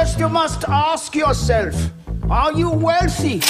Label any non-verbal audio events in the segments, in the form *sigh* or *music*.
First, you must ask yourself Are you wealthy?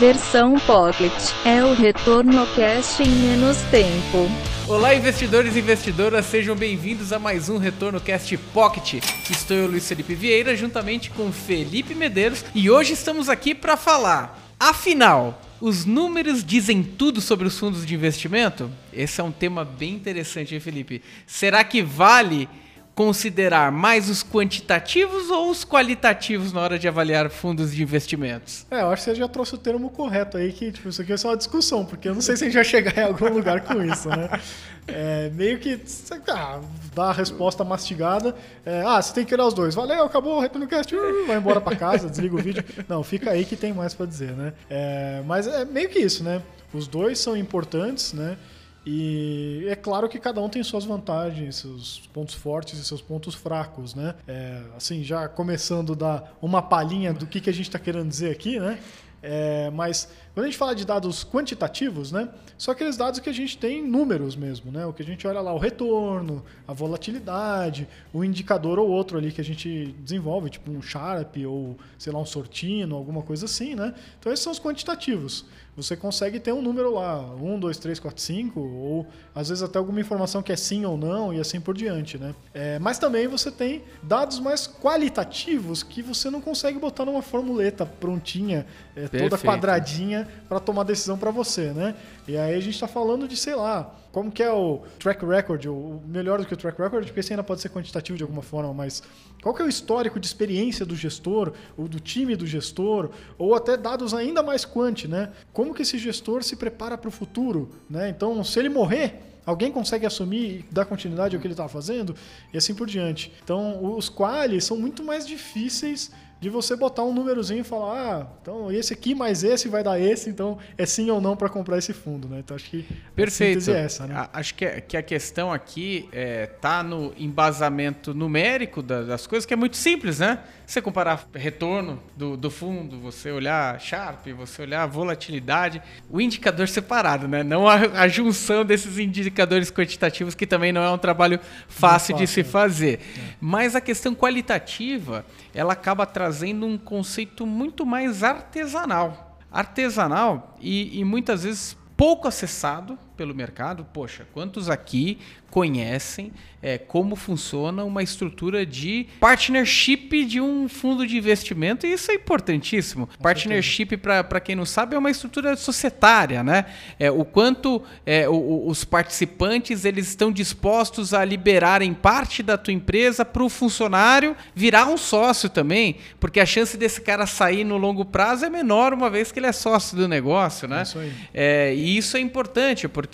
Versão Pocket é o retorno cast em menos tempo. Olá, investidores e investidoras, sejam bem-vindos a mais um Retorno Cast Pocket. Estou eu, Luiz Felipe Vieira, juntamente com Felipe Medeiros, e hoje estamos aqui para falar. Afinal, os números dizem tudo sobre os fundos de investimento? Esse é um tema bem interessante, hein, Felipe? Será que vale considerar mais os quantitativos ou os qualitativos na hora de avaliar fundos de investimentos? É, eu acho que você já trouxe o termo correto aí, que tipo, isso aqui é só uma discussão, porque eu não sei se a gente vai chegar em algum lugar com isso, né? É, meio que ah, dá a resposta mastigada. É, ah, você tem que olhar os dois. Valeu, acabou o uh, vai embora para casa, desliga o vídeo. Não, fica aí que tem mais para dizer, né? É, mas é meio que isso, né? Os dois são importantes, né? E é claro que cada um tem suas vantagens, seus pontos fortes e seus pontos fracos, né? É, assim, já começando a dar uma palhinha do que, que a gente está querendo dizer aqui, né? É, mas quando a gente fala de dados quantitativos, né, são aqueles dados que a gente tem números mesmo, né? O que a gente olha lá, o retorno, a volatilidade, o indicador ou outro ali que a gente desenvolve, tipo um Sharp ou, sei lá, um Sortino, alguma coisa assim, né? Então esses são os quantitativos você consegue ter um número lá, 1, 2, 3, 4, 5, ou às vezes até alguma informação que é sim ou não, e assim por diante. Né? É, mas também você tem dados mais qualitativos que você não consegue botar numa formuleta prontinha, é, toda quadradinha, para tomar decisão para você. Né? E aí a gente está falando de, sei lá, como que é o track record, o melhor do que o track record, porque esse ainda pode ser quantitativo de alguma forma, mas qual que é o histórico de experiência do gestor, ou do time do gestor, ou até dados ainda mais quant, né? Como que esse gestor se prepara para o futuro, né? Então, se ele morrer, alguém consegue assumir e dar continuidade ao que ele está fazendo e assim por diante. Então, os qualis são muito mais difíceis de você botar um númerozinho e falar, ah, então esse aqui mais esse vai dar esse, então é sim ou não para comprar esse fundo, né? Então acho que Perfeito. é essa, né? Acho que, que a questão aqui é, tá no embasamento numérico das coisas, que é muito simples, né? Você comparar retorno do, do fundo, você olhar Sharp, você olhar volatilidade, o indicador separado, né? Não a, a junção desses indicadores quantitativos, que também não é um trabalho fácil, fácil de se fazer. É. Mas a questão qualitativa, ela acaba trazendo trazendo um conceito muito mais artesanal. Artesanal e, e muitas vezes pouco acessado pelo mercado. Poxa, quantos aqui conhecem é, como funciona uma estrutura de partnership de um fundo de investimento, e isso é importantíssimo. Com partnership, para quem não sabe, é uma estrutura societária, né? É, o quanto é, o, os participantes eles estão dispostos a liberarem parte da tua empresa para o funcionário virar um sócio também, porque a chance desse cara sair no longo prazo é menor, uma vez que ele é sócio do negócio, né? Isso aí. É, e isso é importante, porque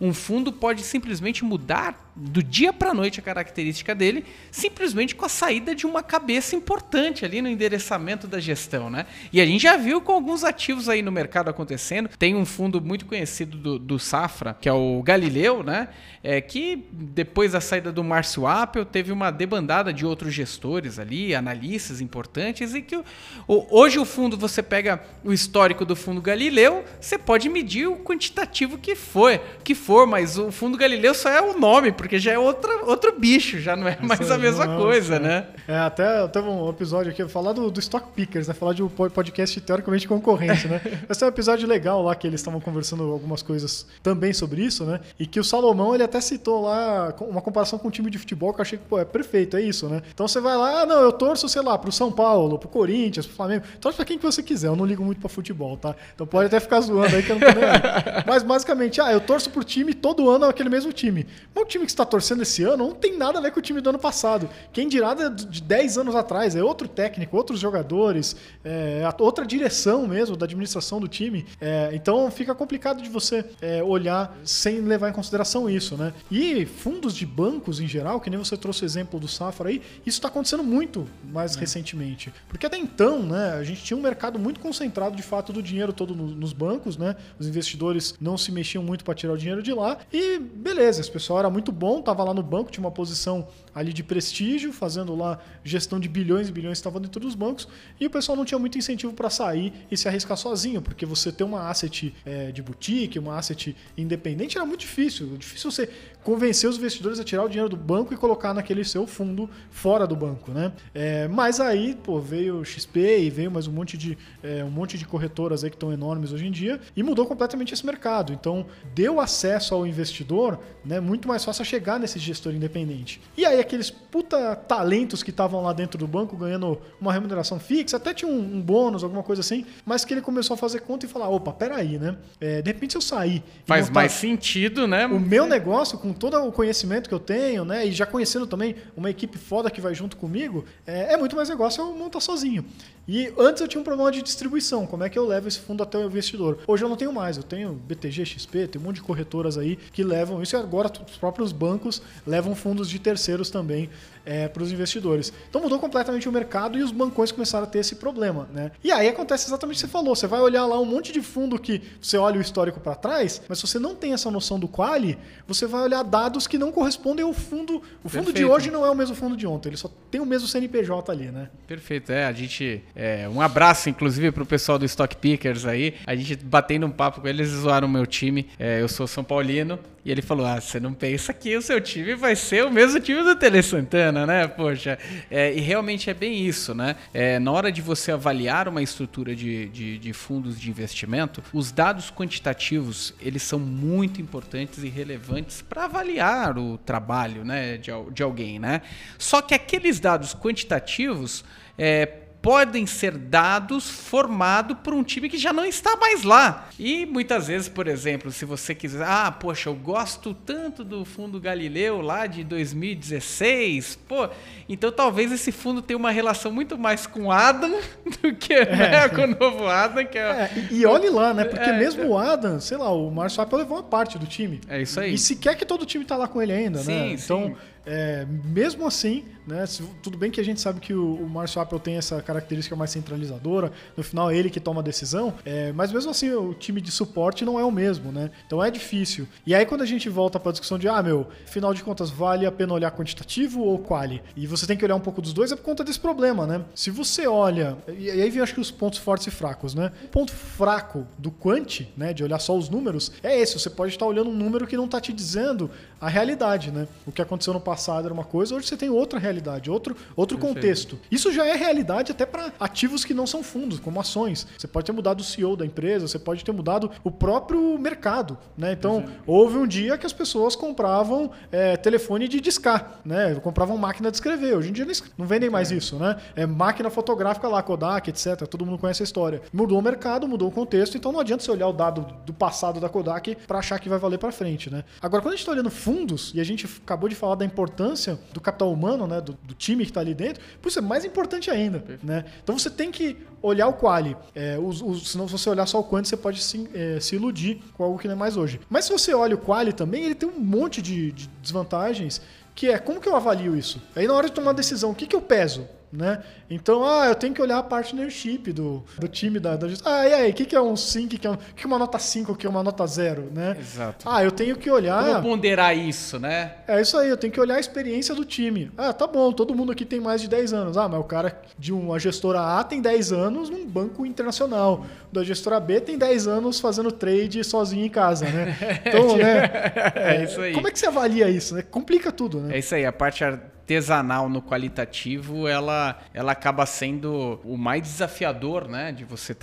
um fundo pode simplesmente mudar do dia para noite a característica dele, simplesmente com a saída de uma cabeça importante ali no endereçamento da gestão, né? E a gente já viu com alguns ativos aí no mercado acontecendo. Tem um fundo muito conhecido do, do Safra, que é o Galileu, né? É, que depois da saída do Márcio Apple teve uma debandada de outros gestores ali, analistas importantes, e que o, hoje o fundo, você pega o histórico do fundo Galileu, você pode medir o quantitativo que foi, que for, mas o fundo Galileu só é o nome, já é outra, outro bicho, já não é mais Isso a mesma não, coisa, né? É, até teve um episódio aqui, falar do, do Stock Pickers, né? Falar de um podcast teoricamente concorrente, né? *laughs* Esse é um episódio legal lá que eles estavam conversando algumas coisas também sobre isso, né? E que o Salomão, ele até citou lá uma comparação com um time de futebol que eu achei que, pô, é perfeito, é isso, né? Então você vai lá, ah, não, eu torço, sei lá, pro São Paulo, pro Corinthians, pro Flamengo, torce pra quem que você quiser, eu não ligo muito pra futebol, tá? Então pode até ficar zoando aí que eu não tô nem. *laughs* Mas basicamente, ah, eu torço pro time todo ano é aquele mesmo time. Mas o time que está torcendo esse ano não tem nada a ver com o time do ano passado. Quem dirá de 10 anos atrás, é outro técnico, outros jogadores, é, outra direção mesmo da administração do time. É, então fica complicado de você é, olhar sem levar em consideração isso, né? E fundos de bancos em geral, que nem você trouxe o exemplo do Safra aí, isso está acontecendo muito mais é. recentemente. Porque até então, né, a gente tinha um mercado muito concentrado de fato do dinheiro todo no, nos bancos, né? Os investidores não se mexiam muito para tirar o dinheiro de lá e beleza, esse pessoal era muito bom bom, tava lá no banco, tinha uma posição ali de prestígio, fazendo lá gestão de bilhões e bilhões estava dentro dos bancos, e o pessoal não tinha muito incentivo para sair e se arriscar sozinho, porque você ter uma asset é, de boutique, uma asset independente era muito difícil. Difícil você convencer os investidores a tirar o dinheiro do banco e colocar naquele seu fundo fora do banco, né? É, mas aí, pô, veio XP e veio mais um monte de é, um monte de corretoras aí que estão enormes hoje em dia e mudou completamente esse mercado. Então, deu acesso ao investidor, né, muito mais fácil chegar nesse gestor independente. E aí aqueles puta talentos que estavam lá dentro do banco ganhando uma remuneração fixa, até tinha um, um, bônus, alguma coisa assim, mas que ele começou a fazer conta e falar, opa, peraí, né? É, de repente se eu sair... Faz mais sentido, né? O meu negócio, com todo o conhecimento que eu tenho, né, e já conhecendo também uma equipe foda que vai junto comigo, é, é muito mais negócio eu montar sozinho. E antes eu tinha um problema de distribuição, como é que eu levo esse fundo até o investidor? Hoje eu não tenho mais, eu tenho BTG, XP, tem um monte de corretoras aí que levam isso e agora os próprios bancos levam fundos de terceiros também é, para os investidores. Então mudou completamente o mercado e os bancões começaram a ter esse problema. Né? E aí acontece exatamente o que você falou, você vai olhar lá um monte de fundo que você olha o histórico para trás, mas se você não tem essa noção do quali, você vai olhar dados que não correspondem ao fundo. O fundo Perfeito. de hoje não é o mesmo fundo de ontem, ele só tem o mesmo CNPJ ali, né? Perfeito, é, a gente é, um abraço, inclusive, para o pessoal do Stock Pickers aí. A gente batendo um papo com eles, eles zoaram o meu time. É, eu sou São Paulino. E ele falou: Ah, você não pensa que o seu time vai ser o mesmo time do Tele Santana, né? Poxa. É, e realmente é bem isso, né? É, na hora de você avaliar uma estrutura de, de, de fundos de investimento, os dados quantitativos eles são muito importantes e relevantes para avaliar o trabalho né, de, de alguém, né? Só que aqueles dados quantitativos. É, podem ser dados formados por um time que já não está mais lá. E muitas vezes, por exemplo, se você quiser, ah, poxa, eu gosto tanto do fundo Galileu lá de 2016, pô, então talvez esse fundo tenha uma relação muito mais com Adam *laughs* do que é. né, com o novo Adam. Que é... é e, olhe lá, né? Porque é, mesmo o Adam, sei lá, o Marcio Apple levou uma parte do time. É isso aí. E se quer que todo o time tá lá com ele ainda, sim, né? Então, sim. É, mesmo assim, né, tudo bem que a gente sabe que o, o Marcio Apple tem essa característica mais centralizadora, no final é ele que toma a decisão, é, mas mesmo assim o time de suporte não é o mesmo, né? Então é difícil. E aí quando a gente volta para a discussão de, ah, meu, afinal de contas, vale a pena olhar quantitativo ou quali? E você tem que olhar um pouco dos dois, é por conta desse problema, né? Se você olha, e aí vem acho que os pontos fortes e fracos, né? O ponto fraco do quant, né, de olhar só os números, é esse, você pode estar olhando um número que não está te dizendo a realidade, né? O que aconteceu no passado era uma coisa, hoje você tem outra realidade, outro, outro contexto. Isso já é realidade até para ativos que não são fundos, como ações. Você pode ter mudado o CEO da empresa, você pode ter mudado o próprio mercado, né? Então, houve um dia que as pessoas compravam é, telefone de discar, né? Compravam máquina de escrever. Hoje em dia não vendem mais é. isso, né? É máquina fotográfica lá, Kodak, etc. Todo mundo conhece a história. Mudou o mercado, mudou o contexto, então não adianta você olhar o dado do passado da Kodak para achar que vai valer para frente, né? Agora, quando a gente está olhando fundos, e a gente acabou de falar da importância do capital humano, né, do, do time que está ali dentro, por isso é mais importante ainda. Né? Então você tem que olhar o quali. É, os, os, senão, se você olhar só o quant, você pode se, é, se iludir com algo que não é mais hoje. Mas se você olha o quali também, ele tem um monte de, de desvantagens que é como que eu avalio isso? Aí na hora de tomar a decisão, o que, que eu peso? Né? Então, ah, eu tenho que olhar a partnership do, do time da, da Ah, e aí, o que, que é um 5, o que, é um, que é uma nota 5, o que é uma nota 0, né? Exato. Ah, eu tenho que olhar... Como ponderar isso, né? É isso aí, eu tenho que olhar a experiência do time. Ah, tá bom, todo mundo aqui tem mais de 10 anos. Ah, mas o cara de uma gestora A tem 10 anos num banco internacional. Da gestora B tem 10 anos fazendo trade sozinho em casa, né? *laughs* Então, né? É, é isso aí. Como é que você avalia isso, né? Complica tudo, né? É isso aí, a parte artesanal no qualitativo, ela, ela acaba sendo o mais desafiador, né? De você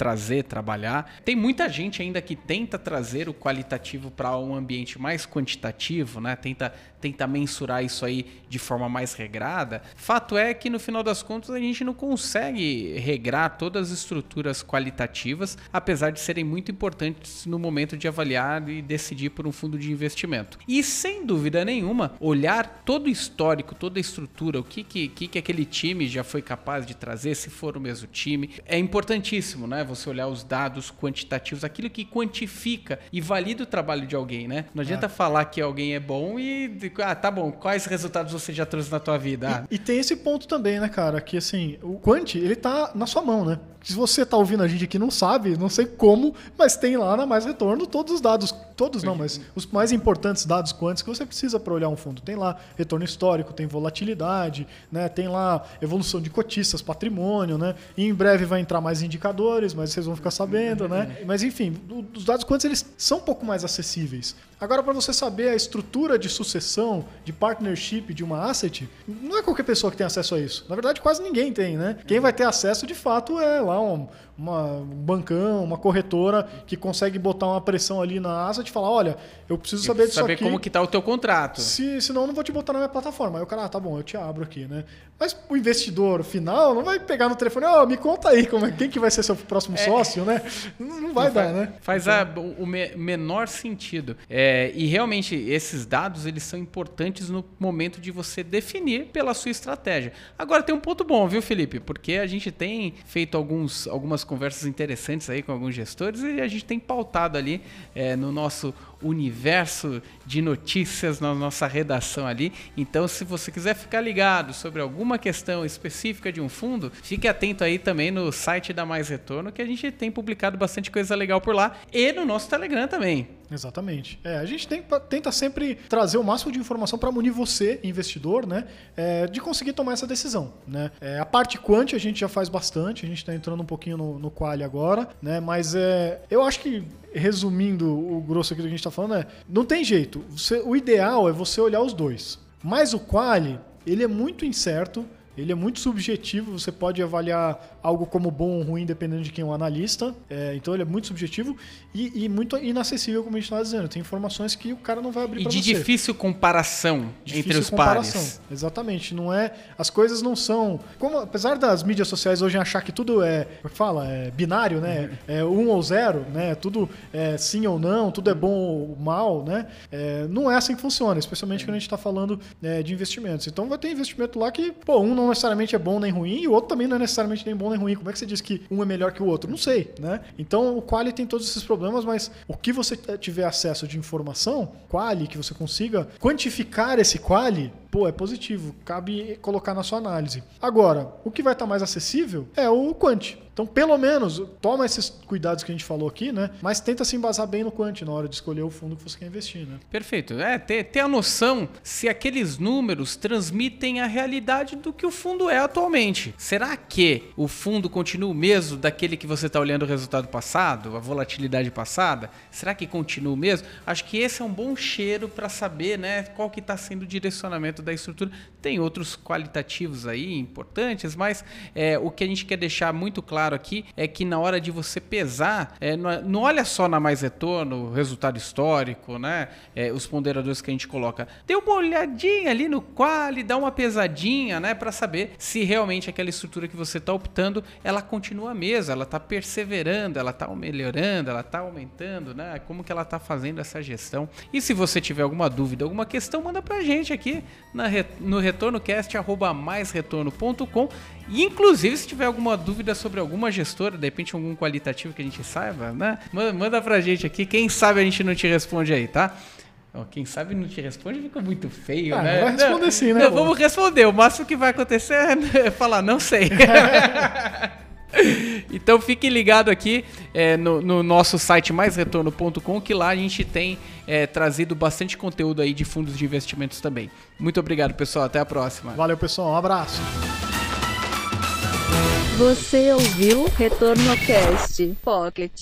trazer, trabalhar. Tem muita gente ainda que tenta trazer o qualitativo para um ambiente mais quantitativo, né? Tenta, tenta mensurar isso aí de forma mais regrada. Fato é que no final das contas a gente não consegue regrar todas as estruturas qualitativas, apesar de serem muito importantes no momento de avaliar e decidir por um fundo de investimento. E sem dúvida nenhuma, olhar todo o histórico, toda a estrutura, o que, que, que aquele time já foi capaz de trazer, se for o mesmo time, é importantíssimo, né? Você olhar os dados quantitativos, aquilo que quantifica e valida o trabalho de alguém, né? Não adianta ah. falar que alguém é bom e ah, tá bom, quais resultados você já trouxe na tua vida? Ah. E, e, tem esse ponto também, né, cara, que assim, o quant, ele tá na sua mão, né? Se você está ouvindo a gente aqui não sabe, não sei como, mas tem lá na Mais Retorno todos os dados, todos não, mas os mais importantes dados quânticos que você precisa para olhar um fundo. Tem lá retorno histórico, tem volatilidade, né? tem lá evolução de cotistas, patrimônio, né? E em breve vai entrar mais indicadores, mas vocês vão ficar sabendo, né? Mas enfim, os dados quânticos eles são um pouco mais acessíveis. Agora, para você saber a estrutura de sucessão, de partnership de uma asset, não é qualquer pessoa que tem acesso a isso. Na verdade, quase ninguém tem, né? Quem vai ter acesso, de fato, é lá um, uma, um bancão, uma corretora que consegue botar uma pressão ali na asset e falar, olha, eu preciso saber disso saber aqui. como que tá o teu contrato. Se, senão eu não vou te botar na minha plataforma. Aí o cara, ah, tá bom, eu te abro aqui, né? Mas o investidor final não vai pegar no telefone, ó, me conta aí como é, quem que vai ser seu próximo sócio, né? Não, não vai Não dar, faz, né? Faz a- o me- menor sentido. É, e realmente, esses dados eles são importantes no momento de você definir pela sua estratégia. Agora tem um ponto bom, viu, Felipe? Porque a gente tem feito alguns, algumas conversas interessantes aí com alguns gestores e a gente tem pautado ali é, no nosso universo de notícias na nossa redação ali. Então, se você quiser ficar ligado sobre alguma questão específica de um fundo, fique atento aí também no site da Mais Retorno, que a gente tem publicado bastante coisa legal por lá e no nosso Telegram também. Exatamente. É, a gente tem- tenta sempre trazer o máximo de informação para munir você, investidor, né, é, de conseguir tomar essa decisão. Né? É, a parte quant a gente já faz bastante, a gente está entrando um pouquinho no, no quali agora, né, mas é, eu acho que, resumindo o grosso aqui do que a gente está falando, é, não tem jeito. Você- o ideal é você olhar os dois. Mas o quali, ele é muito incerto, ele é muito subjetivo, você pode avaliar algo como bom ou ruim dependendo de quem é o analista. É, então ele é muito subjetivo e, e muito inacessível, como a gente estava dizendo. Tem informações que o cara não vai abrir E para de você. difícil comparação entre Difícil os comparação. pares. Exatamente, não é. As coisas não são. Como, apesar das mídias sociais hoje achar que tudo é. É fala? É binário, né? É um ou zero, né? Tudo é sim ou não, tudo é bom ou mal, né? É, não é assim que funciona, especialmente quando a gente está falando é, de investimentos. Então vai ter investimento lá que, pô, um não necessariamente é bom nem ruim e o outro também não é necessariamente nem bom nem ruim. Como é que você diz que um é melhor que o outro? Não sei, né? Então o Quali tem todos esses problemas, mas o que você tiver acesso de informação, Quali, que você consiga quantificar esse Quali, pô, é positivo. Cabe colocar na sua análise. Agora, o que vai estar mais acessível é o Quant. Então, pelo menos, toma esses cuidados que a gente falou aqui, né? Mas tenta se embasar bem no Quant na hora de escolher o fundo que você quer investir, né? Perfeito. É, ter, ter a noção se aqueles números transmitem a realidade do que o fundo é atualmente. Será que o fundo continua o mesmo daquele que você está olhando o resultado passado, a volatilidade passada? Será que continua o mesmo? Acho que esse é um bom cheiro para saber né, qual que está sendo o direcionamento da estrutura. Tem outros qualitativos aí importantes, mas é, o que a gente quer deixar muito claro aqui é que na hora de você pesar, é, não, não olha só na mais retorno, resultado histórico, né? É, os ponderadores que a gente coloca. Dê uma olhadinha ali no quali, dá uma pesadinha, né? Para saber se realmente aquela estrutura que você está optando, ela continua a mesma, ela está perseverando, ela está melhorando, ela está aumentando, né? Como que ela está fazendo essa gestão. E se você tiver alguma dúvida, alguma questão, manda pra gente aqui na, no retornocast.maisretorno.com e inclusive se tiver alguma dúvida sobre alguma gestora, de repente algum qualitativo que a gente saiba, né? Manda, manda pra gente aqui, quem sabe a gente não te responde aí, tá? Quem sabe não te responde fica muito feio, Ah, né? vai responder sim, né, Não, vamos responder. O máximo que vai acontecer é *laughs* falar, não sei. *laughs* Então fique ligado aqui é, no, no nosso site maisretorno.com que lá a gente tem é, trazido bastante conteúdo aí de fundos de investimentos também. Muito obrigado, pessoal. Até a próxima. Valeu, pessoal. Um abraço. Você ouviu Retorno Cast Pocket.